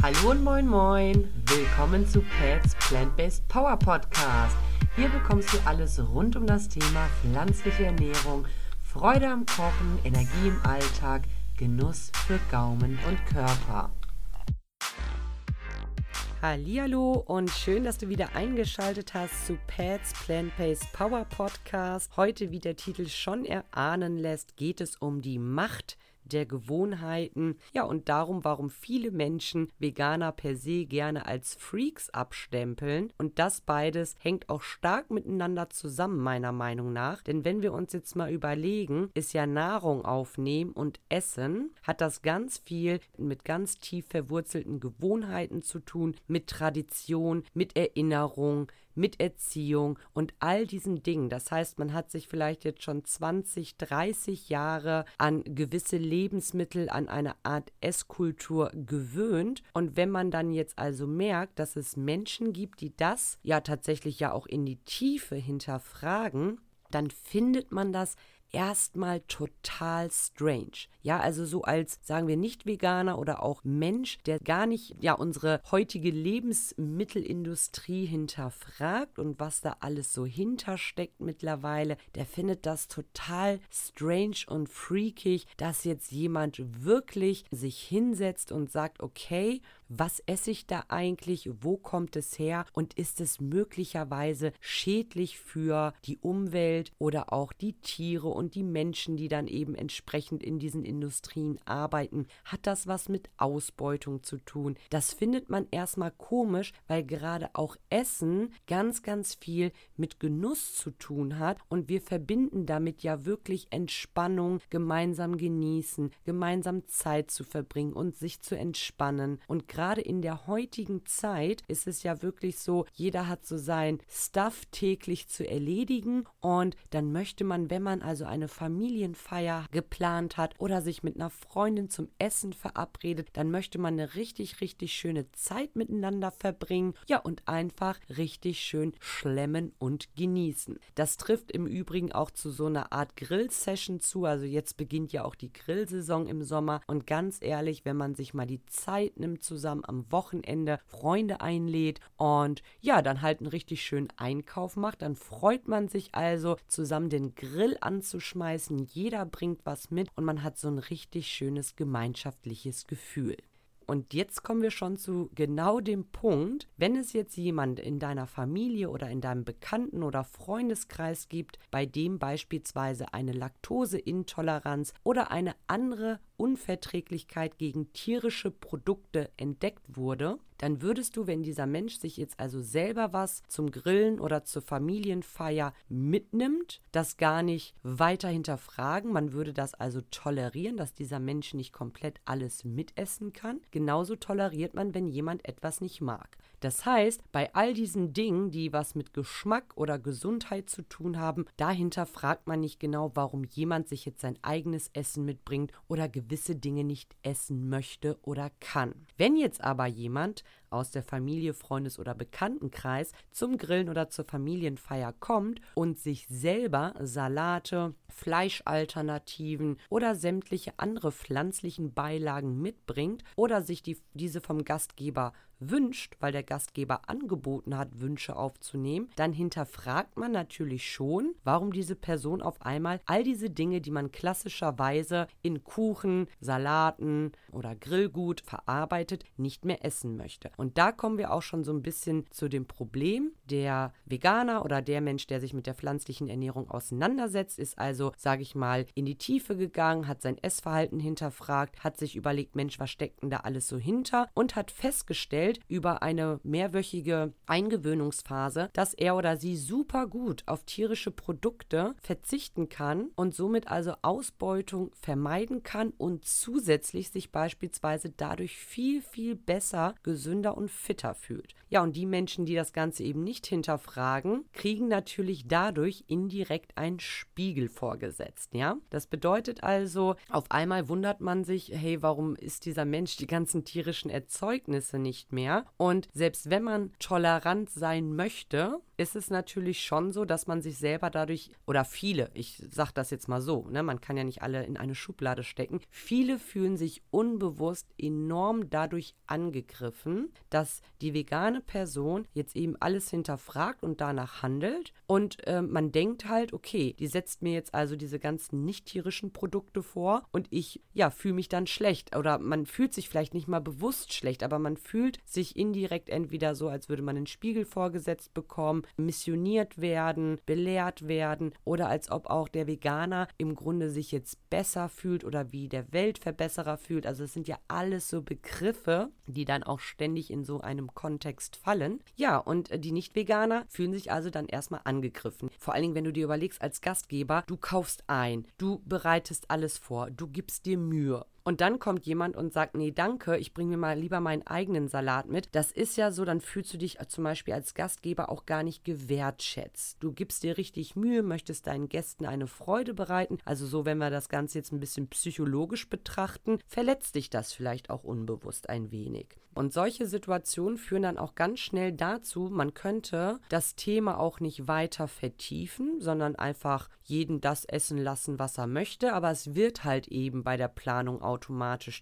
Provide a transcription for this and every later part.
Hallo und moin moin. Willkommen zu Pets Plant-Based Power Podcast. Hier bekommst du alles rund um das Thema pflanzliche Ernährung, Freude am Kochen, Energie im Alltag, Genuss für Gaumen und Körper. Hallo und schön, dass du wieder eingeschaltet hast zu Pets Plant-Based Power Podcast. Heute, wie der Titel schon erahnen lässt, geht es um die Macht der Gewohnheiten. Ja, und darum, warum viele Menschen Veganer per se gerne als Freaks abstempeln. Und das beides hängt auch stark miteinander zusammen, meiner Meinung nach. Denn wenn wir uns jetzt mal überlegen, ist ja Nahrung aufnehmen und Essen, hat das ganz viel mit ganz tief verwurzelten Gewohnheiten zu tun, mit Tradition, mit Erinnerung, mit Erziehung und all diesen Dingen. Das heißt, man hat sich vielleicht jetzt schon 20, 30 Jahre an gewisse Lebensmittel, an eine Art Esskultur gewöhnt. Und wenn man dann jetzt also merkt, dass es Menschen gibt, die das ja tatsächlich ja auch in die Tiefe hinterfragen, dann findet man das erstmal total strange. Ja, also so als, sagen wir, Nicht-Veganer oder auch Mensch, der gar nicht, ja, unsere heutige Lebensmittelindustrie hinterfragt und was da alles so hintersteckt mittlerweile, der findet das total strange und freakig, dass jetzt jemand wirklich sich hinsetzt und sagt, okay, was esse ich da eigentlich, wo kommt es her und ist es möglicherweise schädlich für die Umwelt oder auch die Tiere und die Menschen, die dann eben entsprechend in diesen Industrien arbeiten. Hat das was mit Ausbeutung zu tun? Das findet man erstmal komisch, weil gerade auch Essen ganz, ganz viel mit Genuss zu tun hat und wir verbinden damit ja wirklich Entspannung, gemeinsam genießen, gemeinsam Zeit zu verbringen und sich zu entspannen und gerade in der heutigen Zeit ist es ja wirklich so, jeder hat so sein Stuff täglich zu erledigen und dann möchte man, wenn man also eine Familienfeier geplant hat oder sich mit einer Freundin zum Essen verabredet, dann möchte man eine richtig, richtig schöne Zeit miteinander verbringen. Ja, und einfach richtig schön schlemmen und genießen. Das trifft im Übrigen auch zu so einer Art Grill-Session zu. Also jetzt beginnt ja auch die Grillsaison im Sommer. Und ganz ehrlich, wenn man sich mal die Zeit nimmt zusammen am Wochenende Freunde einlädt und ja, dann halt einen richtig schönen Einkauf macht, dann freut man sich also zusammen den Grill anzuschmeißen. Jeder bringt was mit und man hat so ein richtig schönes gemeinschaftliches Gefühl. Und jetzt kommen wir schon zu genau dem Punkt, wenn es jetzt jemand in deiner Familie oder in deinem Bekannten- oder Freundeskreis gibt, bei dem beispielsweise eine Laktoseintoleranz oder eine andere Unverträglichkeit gegen tierische Produkte entdeckt wurde, dann würdest du, wenn dieser Mensch sich jetzt also selber was zum Grillen oder zur Familienfeier mitnimmt, das gar nicht weiter hinterfragen. Man würde das also tolerieren, dass dieser Mensch nicht komplett alles mitessen kann. Genauso toleriert man, wenn jemand etwas nicht mag. Das heißt, bei all diesen Dingen, die was mit Geschmack oder Gesundheit zu tun haben, dahinter fragt man nicht genau, warum jemand sich jetzt sein eigenes Essen mitbringt oder gewisse Dinge nicht essen möchte oder kann. Wenn jetzt aber jemand aus der Familie, Freundes- oder Bekanntenkreis zum Grillen oder zur Familienfeier kommt und sich selber Salate, Fleischalternativen oder sämtliche andere pflanzlichen Beilagen mitbringt oder sich die, diese vom Gastgeber wünscht, weil der Gastgeber angeboten hat, Wünsche aufzunehmen, dann hinterfragt man natürlich schon, warum diese Person auf einmal all diese Dinge, die man klassischerweise in Kuchen, Salaten oder Grillgut verarbeitet, nicht mehr essen möchte. Und da kommen wir auch schon so ein bisschen zu dem Problem. Der Veganer oder der Mensch, der sich mit der pflanzlichen Ernährung auseinandersetzt, ist also, sage ich mal, in die Tiefe gegangen, hat sein Essverhalten hinterfragt, hat sich überlegt, Mensch, was steckt denn da alles so hinter und hat festgestellt, über eine mehrwöchige Eingewöhnungsphase, dass er oder sie super gut auf tierische Produkte verzichten kann und somit also Ausbeutung vermeiden kann und zusätzlich sich beispielsweise dadurch viel, viel besser, gesünder und fitter fühlt. Ja, und die Menschen, die das Ganze eben nicht hinterfragen, kriegen natürlich dadurch indirekt einen Spiegel vorgesetzt. Ja, das bedeutet also, auf einmal wundert man sich, hey, warum ist dieser Mensch die ganzen tierischen Erzeugnisse nicht mehr. Und selbst wenn man tolerant sein möchte, ist es natürlich schon so, dass man sich selber dadurch, oder viele, ich sage das jetzt mal so, ne, man kann ja nicht alle in eine Schublade stecken, viele fühlen sich unbewusst enorm dadurch angegriffen, dass die vegane Person jetzt eben alles hinterfragt und danach handelt. Und äh, man denkt halt, okay, die setzt mir jetzt also diese ganzen nicht tierischen Produkte vor und ich, ja, fühle mich dann schlecht. Oder man fühlt sich vielleicht nicht mal bewusst schlecht, aber man fühlt sich indirekt entweder so, als würde man einen Spiegel vorgesetzt bekommen, missioniert werden, belehrt werden oder als ob auch der Veganer im Grunde sich jetzt besser fühlt oder wie der Weltverbesserer fühlt. Also es sind ja alles so Begriffe, die dann auch ständig in so einem Kontext fallen. Ja, und die Nicht-Veganer fühlen sich also dann erstmal angegriffen. Vor allen Dingen, wenn du dir überlegst als Gastgeber, du kaufst ein, du bereitest alles vor, du gibst dir Mühe und dann kommt jemand und sagt, nee, danke, ich bringe mir mal lieber meinen eigenen Salat mit. Das ist ja so, dann fühlst du dich zum Beispiel als Gastgeber auch gar nicht gewertschätzt. Du gibst dir richtig Mühe, möchtest deinen Gästen eine Freude bereiten. Also so, wenn wir das Ganze jetzt ein bisschen psychologisch betrachten, verletzt dich das vielleicht auch unbewusst ein wenig. Und solche Situationen führen dann auch ganz schnell dazu, man könnte das Thema auch nicht weiter vertiefen, sondern einfach jeden das essen lassen, was er möchte. Aber es wird halt eben bei der Planung automatisch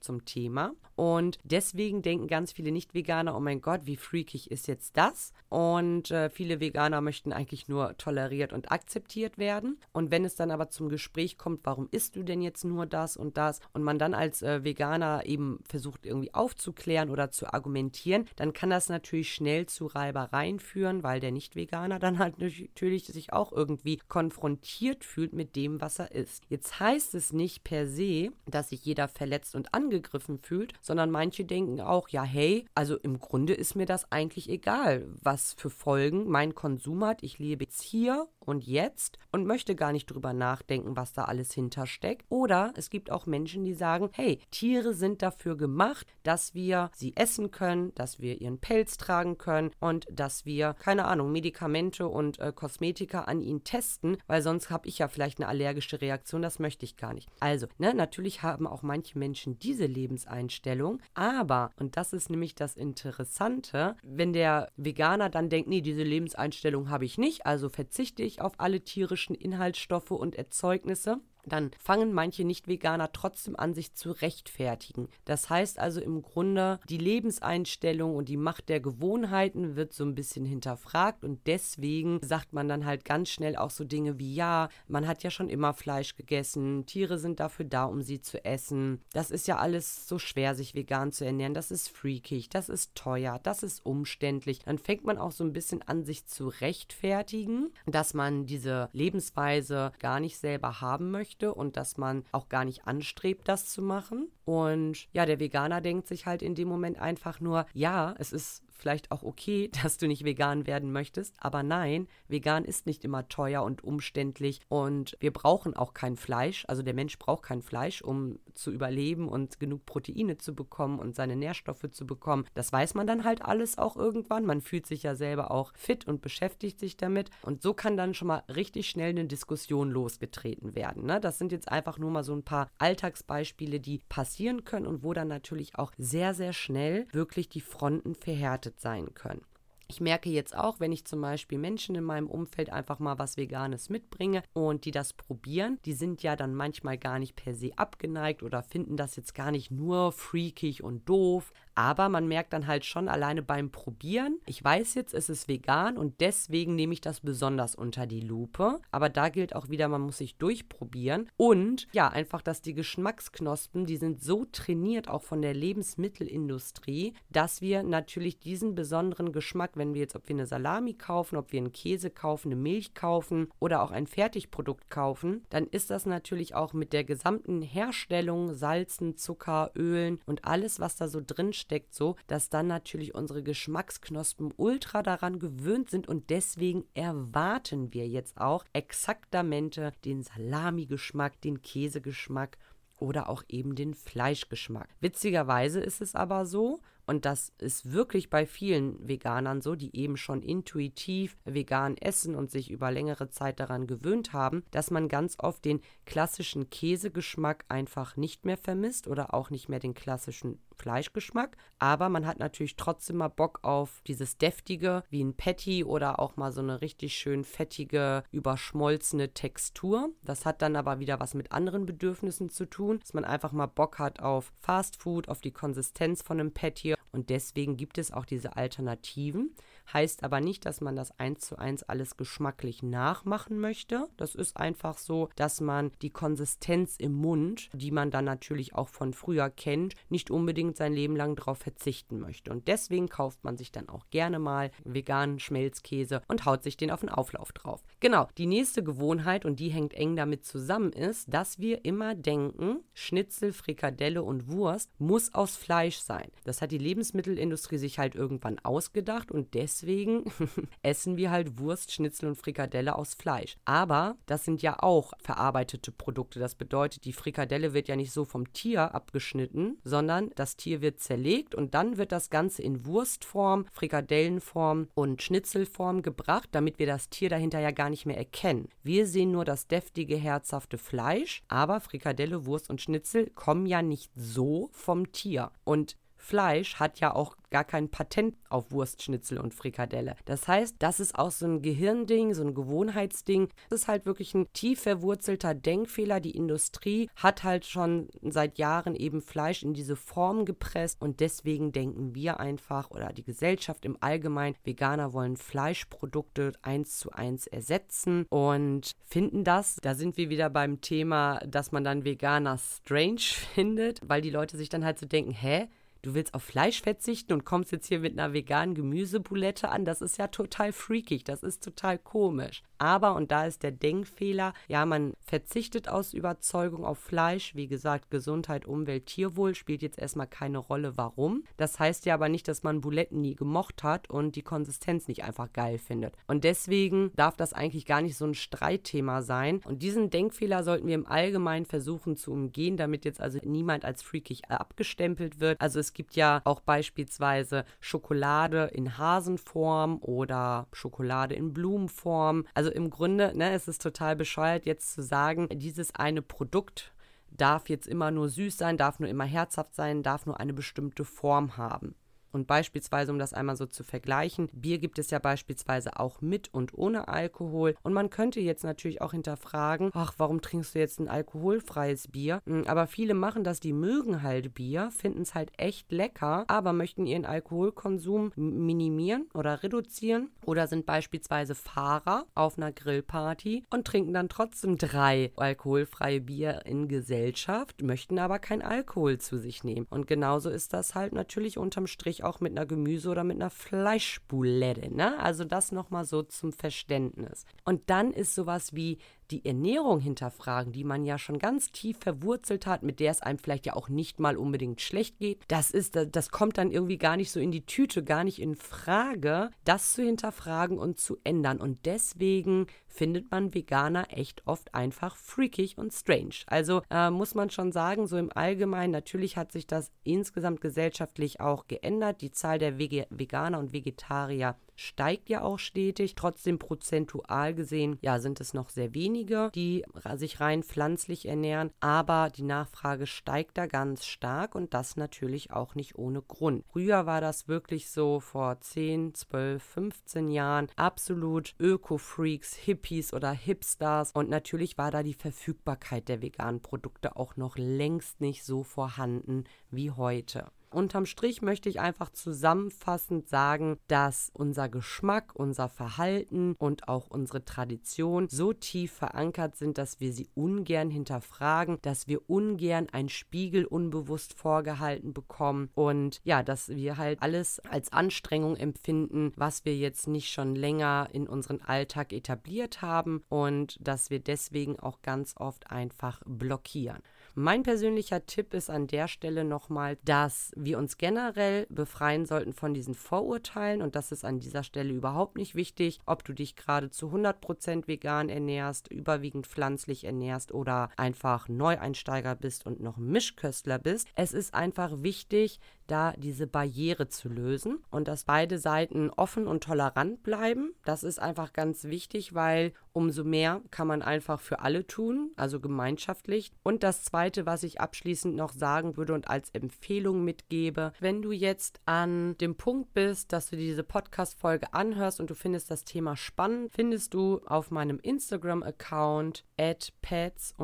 zum Thema. Und deswegen denken ganz viele Nicht-Veganer, oh mein Gott, wie freakig ist jetzt das? Und äh, viele Veganer möchten eigentlich nur toleriert und akzeptiert werden. Und wenn es dann aber zum Gespräch kommt, warum isst du denn jetzt nur das und das? Und man dann als äh, Veganer eben versucht irgendwie aufzuklären oder zu argumentieren, dann kann das natürlich schnell zu Reibereien führen, weil der Nicht-Veganer dann halt natürlich sich auch irgendwie konfrontiert fühlt mit dem, was er isst. Jetzt heißt es nicht per se, dass sich jeder verletzt und angegriffen fühlt, sondern manche denken auch, ja, hey, also im Grunde ist mir das eigentlich egal, was für Folgen mein Konsum hat. Ich lebe jetzt hier und jetzt und möchte gar nicht drüber nachdenken, was da alles hintersteckt. Oder es gibt auch Menschen, die sagen, hey, Tiere sind dafür gemacht, dass wir sie essen können, dass wir ihren Pelz tragen können und dass wir, keine Ahnung, Medikamente und äh, Kosmetika an ihnen testen, weil sonst habe ich ja vielleicht eine allergische Reaktion, das möchte ich gar nicht. Also, ne, natürlich haben auch manche Menschen diese Lebenseinstellung Einstellung. Aber, und das ist nämlich das Interessante, wenn der Veganer dann denkt, nee, diese Lebenseinstellung habe ich nicht, also verzichte ich auf alle tierischen Inhaltsstoffe und Erzeugnisse, dann fangen manche Nicht-Veganer trotzdem an, sich zu rechtfertigen. Das heißt also im Grunde, die Lebenseinstellung und die Macht der Gewohnheiten wird so ein bisschen hinterfragt und deswegen sagt man dann halt ganz schnell auch so Dinge wie, ja, man hat ja schon immer Fleisch gegessen, Tiere sind dafür da, um sie zu essen. Das ist ja alles so schwer, sich vegan zu ernähren, das ist freakig, das ist teuer, das ist umständlich. Dann fängt man auch so ein bisschen an, sich zu rechtfertigen, dass man diese Lebensweise gar nicht selber haben möchte möchte und dass man auch gar nicht anstrebt, das zu machen. Und ja, der Veganer denkt sich halt in dem Moment einfach nur, ja, es ist vielleicht auch okay, dass du nicht vegan werden möchtest, aber nein, vegan ist nicht immer teuer und umständlich und wir brauchen auch kein Fleisch. Also der Mensch braucht kein Fleisch, um zu überleben und genug Proteine zu bekommen und seine Nährstoffe zu bekommen. Das weiß man dann halt alles auch irgendwann. Man fühlt sich ja selber auch fit und beschäftigt sich damit und so kann dann schon mal richtig schnell eine Diskussion losgetreten werden. Ne? Das sind jetzt einfach nur mal so ein paar Alltagsbeispiele, die passieren können und wo dann natürlich auch sehr, sehr schnell wirklich die Fronten verhärtet verarbeitet sein können. Ich merke jetzt auch, wenn ich zum Beispiel Menschen in meinem Umfeld einfach mal was Veganes mitbringe und die das probieren, die sind ja dann manchmal gar nicht per se abgeneigt oder finden das jetzt gar nicht nur freakig und doof, aber man merkt dann halt schon alleine beim Probieren, ich weiß jetzt, es ist vegan und deswegen nehme ich das besonders unter die Lupe. Aber da gilt auch wieder, man muss sich durchprobieren. Und ja, einfach, dass die Geschmacksknospen, die sind so trainiert auch von der Lebensmittelindustrie, dass wir natürlich diesen besonderen Geschmack, wenn wir jetzt, ob wir eine Salami kaufen, ob wir einen Käse kaufen, eine Milch kaufen oder auch ein Fertigprodukt kaufen, dann ist das natürlich auch mit der gesamten Herstellung, Salzen, Zucker, Ölen und alles, was da so drin steckt, so, dass dann natürlich unsere Geschmacksknospen ultra daran gewöhnt sind und deswegen erwarten wir jetzt auch exaktamente den Salami-Geschmack, den Käsegeschmack oder auch eben den Fleischgeschmack. Witzigerweise ist es aber so, Und das ist wirklich bei vielen Veganern so, die eben schon intuitiv vegan essen und sich über längere Zeit daran gewöhnt haben, dass man ganz oft den klassischen Käsegeschmack einfach nicht mehr vermisst oder auch nicht mehr den klassischen Fleischgeschmack. Aber man hat natürlich trotzdem mal Bock auf dieses deftige, wie ein Patty oder auch mal so eine richtig schön fettige, überschmolzene Textur. Das hat dann aber wieder was mit anderen Bedürfnissen zu tun, dass man einfach mal Bock hat auf Fast Food, auf die Konsistenz von einem Patty. Und deswegen gibt es auch diese Alternativen. Heißt aber nicht, dass man das eins zu eins alles geschmacklich nachmachen möchte. Das ist einfach so, dass man die Konsistenz im Mund, die man dann natürlich auch von früher kennt, nicht unbedingt sein Leben lang darauf verzichten möchte. Und deswegen kauft man sich dann auch gerne mal veganen Schmelzkäse und haut sich den auf den Auflauf drauf. Genau, die nächste Gewohnheit, und die hängt eng damit zusammen, ist, dass wir immer denken, Schnitzel, Frikadelle und Wurst muss aus Fleisch sein. Das hat die Lebensmittelindustrie sich halt irgendwann ausgedacht und deswegen deswegen essen wir halt Wurst, Schnitzel und Frikadelle aus Fleisch. Aber das sind ja auch verarbeitete Produkte. Das bedeutet, die Frikadelle wird ja nicht so vom Tier abgeschnitten, sondern das Tier wird zerlegt und dann wird das Ganze in Wurstform, Frikadellenform und Schnitzelform gebracht, damit wir das Tier dahinter ja gar nicht mehr erkennen. Wir sehen nur das deftige, herzhafte Fleisch, aber Frikadelle, Wurst und Schnitzel kommen ja nicht so vom Tier. Und Fleisch hat ja auch gar kein Patent auf Wurstschnitzel und Frikadelle. Das heißt, das ist auch so ein Gehirnding, so ein Gewohnheitsding. Das ist halt wirklich ein tief verwurzelter Denkfehler. Die Industrie hat halt schon seit Jahren eben Fleisch in diese Form gepresst und deswegen denken wir einfach oder die Gesellschaft im Allgemeinen, Veganer wollen Fleischprodukte eins zu eins ersetzen und finden das. Da sind wir wieder beim Thema, dass man dann Veganer strange findet, weil die Leute sich dann halt so denken, hä? Du willst auf Fleisch verzichten und kommst jetzt hier mit einer veganen Gemüsebulette an. Das ist ja total freakig, das ist total komisch. Aber, und da ist der Denkfehler, ja, man verzichtet aus Überzeugung auf Fleisch. Wie gesagt, Gesundheit, Umwelt, Tierwohl spielt jetzt erstmal keine Rolle, warum. Das heißt ja aber nicht, dass man Buletten nie gemocht hat und die Konsistenz nicht einfach geil findet. Und deswegen darf das eigentlich gar nicht so ein Streitthema sein. Und diesen Denkfehler sollten wir im Allgemeinen versuchen zu umgehen, damit jetzt also niemand als freakig abgestempelt wird. Also es gibt ja auch beispielsweise Schokolade in Hasenform oder Schokolade in Blumenform. Also im Grunde, ne, es ist total bescheuert, jetzt zu sagen, dieses eine Produkt darf jetzt immer nur süß sein, darf nur immer herzhaft sein, darf nur eine bestimmte Form haben. Und beispielsweise, um das einmal so zu vergleichen, Bier gibt es ja beispielsweise auch mit und ohne Alkohol. Und man könnte jetzt natürlich auch hinterfragen, ach, warum trinkst du jetzt ein alkoholfreies Bier? Hm, aber viele machen das, die mögen halt Bier, finden es halt echt lecker, aber möchten ihren Alkoholkonsum minimieren oder reduzieren oder sind beispielsweise Fahrer auf einer Grillparty und trinken dann trotzdem drei alkoholfreie Bier in Gesellschaft, möchten aber kein Alkohol zu sich nehmen. Und genauso ist das halt natürlich unterm Strich auch mit einer Gemüse- oder mit einer Fleischboulette. Ne? Also das nochmal so zum Verständnis. Und dann ist sowas wie die Ernährung hinterfragen, die man ja schon ganz tief verwurzelt hat, mit der es einem vielleicht ja auch nicht mal unbedingt schlecht geht. Das ist, das kommt dann irgendwie gar nicht so in die Tüte, gar nicht in Frage, das zu hinterfragen und zu ändern. Und deswegen findet man Veganer echt oft einfach freakig und strange. Also äh, muss man schon sagen, so im Allgemeinen, natürlich hat sich das insgesamt gesellschaftlich auch geändert. Die Zahl der Veganer und Vegetarier steigt ja auch stetig. Trotzdem prozentual gesehen, ja, sind es noch sehr wenige, die sich rein pflanzlich ernähren. Aber die Nachfrage steigt da ganz stark und das natürlich auch nicht ohne Grund. Früher war das wirklich so vor 10, 12, 15 Jahren absolut Öko-Freaks, Hippies oder Hipsters. Und natürlich war da die Verfügbarkeit der veganen Produkte auch noch längst nicht so vorhanden wie heute. Unterm Strich möchte ich einfach zusammenfassend sagen, dass unser Geschmack, unser Verhalten und auch unsere Tradition so tief verankert sind, dass wir sie ungern hinterfragen, dass wir ungern ein Spiegel unbewusst vorgehalten bekommen und ja, dass wir halt alles als Anstrengung empfinden, was wir jetzt nicht schon länger in unseren Alltag etabliert haben und dass wir deswegen auch ganz oft einfach blockieren. Mein persönlicher Tipp ist an der Stelle nochmal, dass wir uns generell befreien sollten von diesen Vorurteilen und das ist an dieser Stelle überhaupt nicht wichtig, ob du dich gerade zu 100% vegan ernährst, überwiegend pflanzlich ernährst oder einfach Neueinsteiger bist und noch Mischköstler bist. Es ist einfach wichtig, da diese Barriere zu lösen und dass beide Seiten offen und tolerant bleiben. Das ist einfach ganz wichtig, weil umso mehr kann man einfach für alle tun, also gemeinschaftlich. Und das Zweite, was ich abschließend noch sagen würde und als Empfehlung mitgebe, wenn du jetzt an dem Punkt bist, dass du diese Podcast-Folge anhörst und du findest das Thema spannend, findest du auf meinem Instagram-Account at pets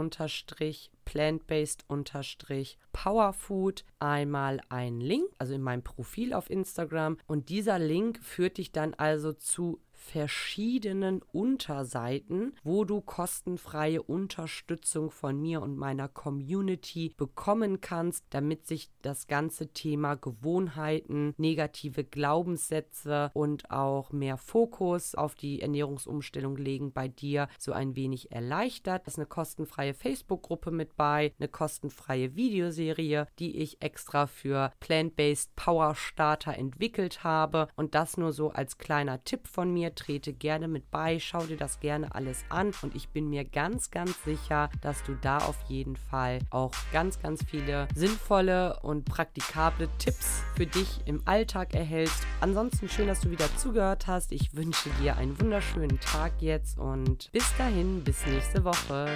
plant-based-powerfood einmal einen Link, also in meinem Profil auf Instagram. Und dieser Link führt dich dann also zu verschiedenen Unterseiten, wo du kostenfreie Unterstützung von mir und meiner Community bekommen kannst, damit sich das ganze Thema Gewohnheiten, negative Glaubenssätze und auch mehr Fokus auf die Ernährungsumstellung legen bei dir so ein wenig erleichtert. Es ist eine kostenfreie Facebook-Gruppe mit bei, eine kostenfreie Videoserie, die ich extra für Plant-Based Power Starter entwickelt habe und das nur so als kleiner Tipp von trete gerne mit bei, schau dir das gerne alles an und ich bin mir ganz, ganz sicher, dass du da auf jeden Fall auch ganz, ganz viele sinnvolle und praktikable Tipps für dich im Alltag erhältst. Ansonsten schön, dass du wieder zugehört hast. Ich wünsche dir einen wunderschönen Tag jetzt und bis dahin, bis nächste Woche.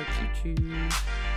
Tschüss. tschüss.